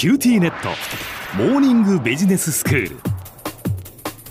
QTnet。モーニングビジネススクール。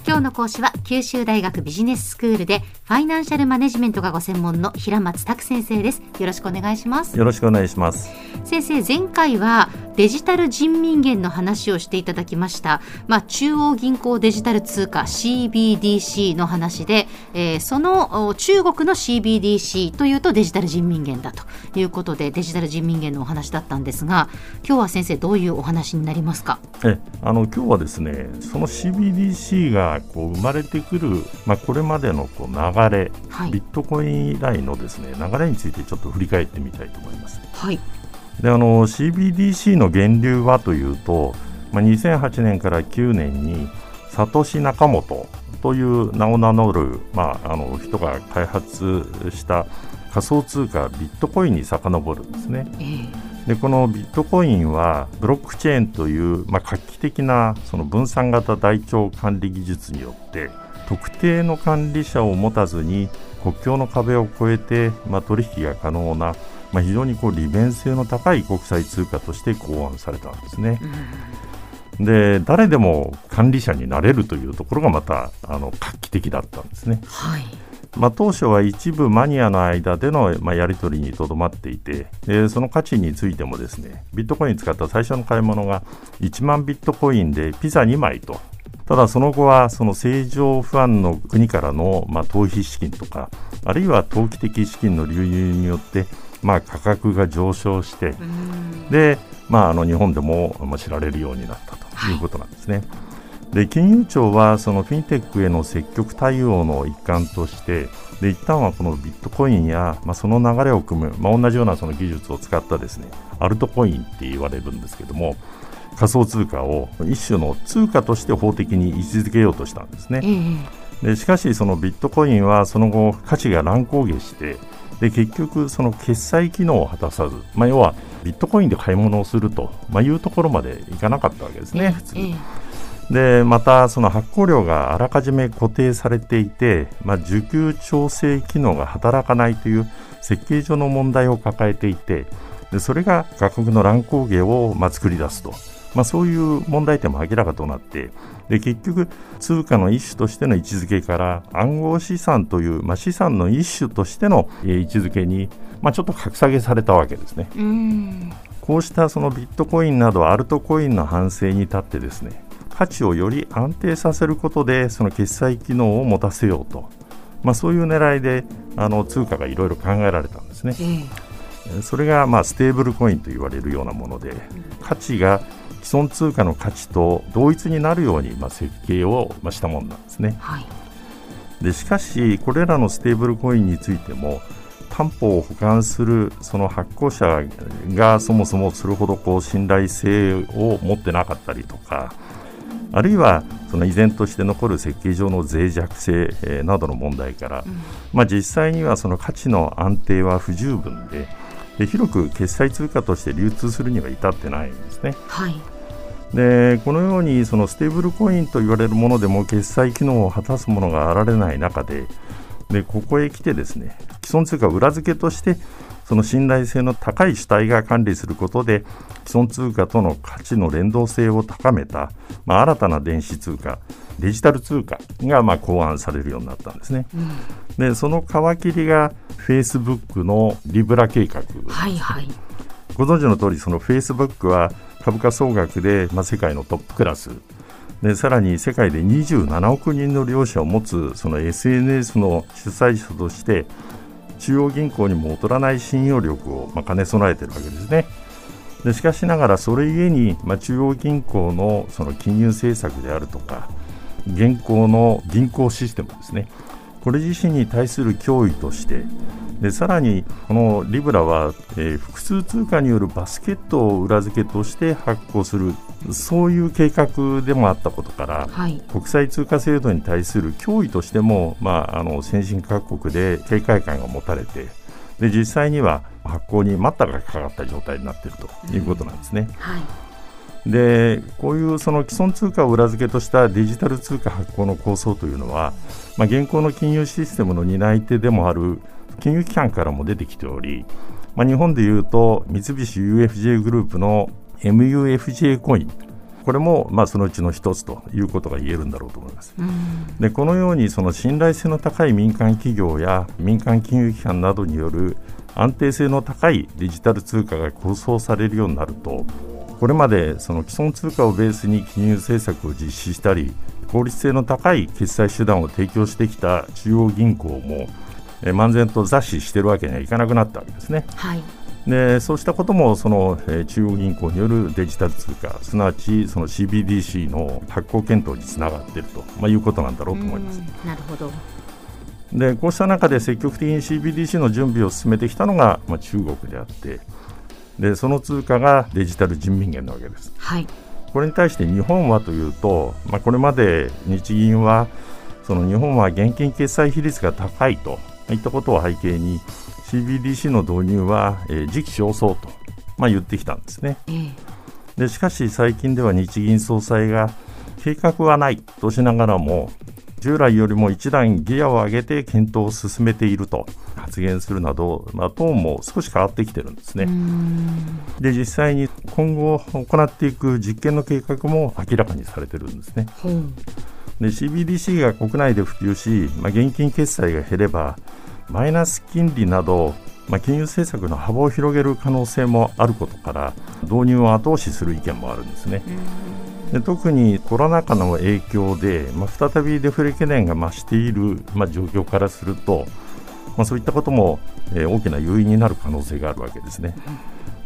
今日の講師は九州大学ビジネススクールでファイナンシャルマネジメントがご専門の平松卓先生です。よろしくお願いします。よろしくお願いします。先生前回はデジタル人民元の話をしていただきました。まあ中央銀行デジタル通貨 CBDC の話で、えー、その中国の CBDC というとデジタル人民元だということでデジタル人民元のお話だったんですが今日は先生どういうお話になりますか？えあの今日はですねその CBDC がこう生まれてくるまあこれまでのこう流れ、はい、ビットコイン以来のですね流れについてちょっと振り返ってみたいと思います。はい、であの CBDC の源流はというと、まあ、2008年から9年にサトシ・ナカモトという名を名乗る、まあ、あの人が開発した仮想通貨ビットコインに遡るんですね。えーでこのビットコインはブロックチェーンという、まあ、画期的なその分散型台帳管理技術によって特定の管理者を持たずに国境の壁を越えて、まあ、取引が可能な、まあ、非常にこう利便性の高い国際通貨として考案されたんですね。で誰でも管理者になれるというところがまたあの画期的だったんですね。はいまあ、当初は一部マニアの間での、まあ、やり取りにとどまっていてでその価値についてもですねビットコイン使った最初の買い物が1万ビットコインでピザ2枚とただその後はその正常不安の国からのまあ逃避資金とかあるいは投機的資金の流入によってまあ価格が上昇してで、まあ、あの日本でも知られるようになったということなんですね。で金融庁はそのフィンテックへの積極対応の一環としてで一旦はこのビットコインや、まあ、その流れを組む、まあ、同じようなその技術を使ったですねアルトコインって言われるんですけども仮想通貨を一種の通貨として法的に位置づけようとしたんですね。でしかしそのビットコインはその後価値が乱高下してで結局その決済機能を果たさず、まあ、要はビットコインで買い物をすると、まあ、いうところまでいかなかったわけですね、普通。でまたその発行量があらかじめ固定されていて、まあ、需給調整機能が働かないという設計上の問題を抱えていてでそれが価格の乱高下をまあ作り出すとまあ、そういう問題点も明らかとなってで結局通貨の一種としての位置づけから暗号資産という、まあ、資産の一種としての位置づけに、まあ、ちょっと格下げされたわけですね。こうしたそのビットコインなどアルトコインの反省に立ってですね価値をより安定させることでその決済機能を持たせようと、まあ、そういう狙いであの通貨がいろいろ考えられたんですね。それがまあステーブルコインと言われるようなもので価値が既存通貨の価値と同一になるように、まあ、設計を、まあ、したものなんですね。はい、でしかし、これらのステーブルコインについても担保を保管するその発行者がそもそもそれほどこう信頼性を持ってなかったりとかあるいはその依然として残る設計上の脆弱性、えー、などの問題から、うん、まあ、実際にはその価値の安定は不十分でで広く決済通貨として流通するには至ってないんですね。はいでこのようにそのステーブルコインと言われるものでも決済機能を果たすものがあられない中ででここへ来てですね既存通貨裏付けとしてその信頼性の高い主体が管理することで既存通貨との価値の連動性を高めた、まあ、新たな電子通貨デジタル通貨がまあ考案されるようになったんですね。うん、でその皮切りがフェイスブックのリブラ計画、はいはい、ご存知の通りそのフェイスブックは株価総額で、まあ、世界のトップクラス。でさらに世界で27億人の利用者を持つその SNS の主催者として中央銀行にも劣らない信用力を、まあ、兼ね備えているわけですね。でしかしながらそれゆえに、まあ、中央銀行のその金融政策であるとか現行の銀行システムですねこれ自身に対する脅威としてでさらにこのリブラは、えー、複数通貨によるバスケットを裏付けとして発行するそういう計画でもあったことから、はい、国際通貨制度に対する脅威としても、まあ、あの先進各国で警戒感が持たれてで実際には発行に待ったがかかった状態になっているということなんですね。うん。はいでこういうその既存通貨を裏付けとしたデジタル通貨発行の構想というのは、まあ、現行の金融システムの担い手でもある金融機関からも出てきており、まあ、日本でいうと三菱 UFJ グループの MUFJ コインこれもまあそのうちの一つということが言えるんだろうと思います。でこのようにその信頼性の高い民間企業や民間金融機関などによる安定性の高いデジタル通貨が構想されるようになるとこれまでその既存通貨をベースに金融政策を実施したり効率性の高い決済手段を提供してきた中央銀行もえ漫然と雑誌してるわけにはいかなくなったわけですね。はいでそうしたこともその、えー、中央銀行によるデジタル通貨すなわちその CBDC の発行検討につながっていると、まあ、いうことなんだろうと思います。なるほどでこうした中で積極的に CBDC の準備を進めてきたのが、まあ、中国であってでその通貨がデジタル人民元なわけです。はい、これに対して日本はというと、まあ、これまで日銀はその日本は現金決済比率が高いといったことを背景に CBDC の導入は、えー、時期尚早と、まあ、言ってきたんですね。でしかし最近では日銀総裁が計画はないとしながらも従来よりも一段ギアを上げて検討を進めていると発言するなど、まあ、トーンも少し変わってきてるんですね。で実際に今後行っていく実験の計画も明らかにされてるんですね。で CBDC が国内で普及し、まあ、現金決済が減ればマイナス金利など、まあ、金融政策の幅を広げる可能性もあることから導入を後押しする意見もあるんですね。で特にコロナ禍の影響で、まあ、再びデフレ懸念が増している、まあ、状況からすると、まあ、そういったことも、えー、大きな要因になる可能性があるわけですね。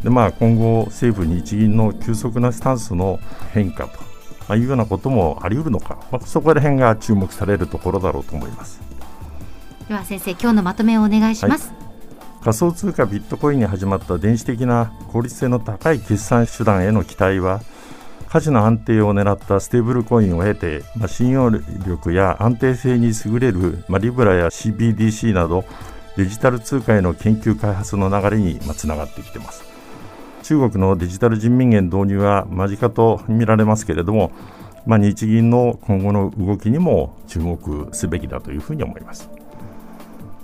でまあ、今後、政府・日銀の急速なスタンスの変化と、まあ、いうようなこともあり得るのか、まあ、そこら辺が注目されるところだろうと思います。では先生、今日のまとめをお願いします。はい仮想通貨ビットコインに始まった電子的な効率性の高い決算手段への期待は価値の安定を狙ったステーブルコインを経て、まあ、信用力や安定性に優れる、まあ、リブラや CBDC などデジタル通貨への研究開発の流れにつながってきています。中国のデジタル人民元導入は間近と見られますけれども、まあ、日銀の今後の動きにも注目すべきだというふうに思います。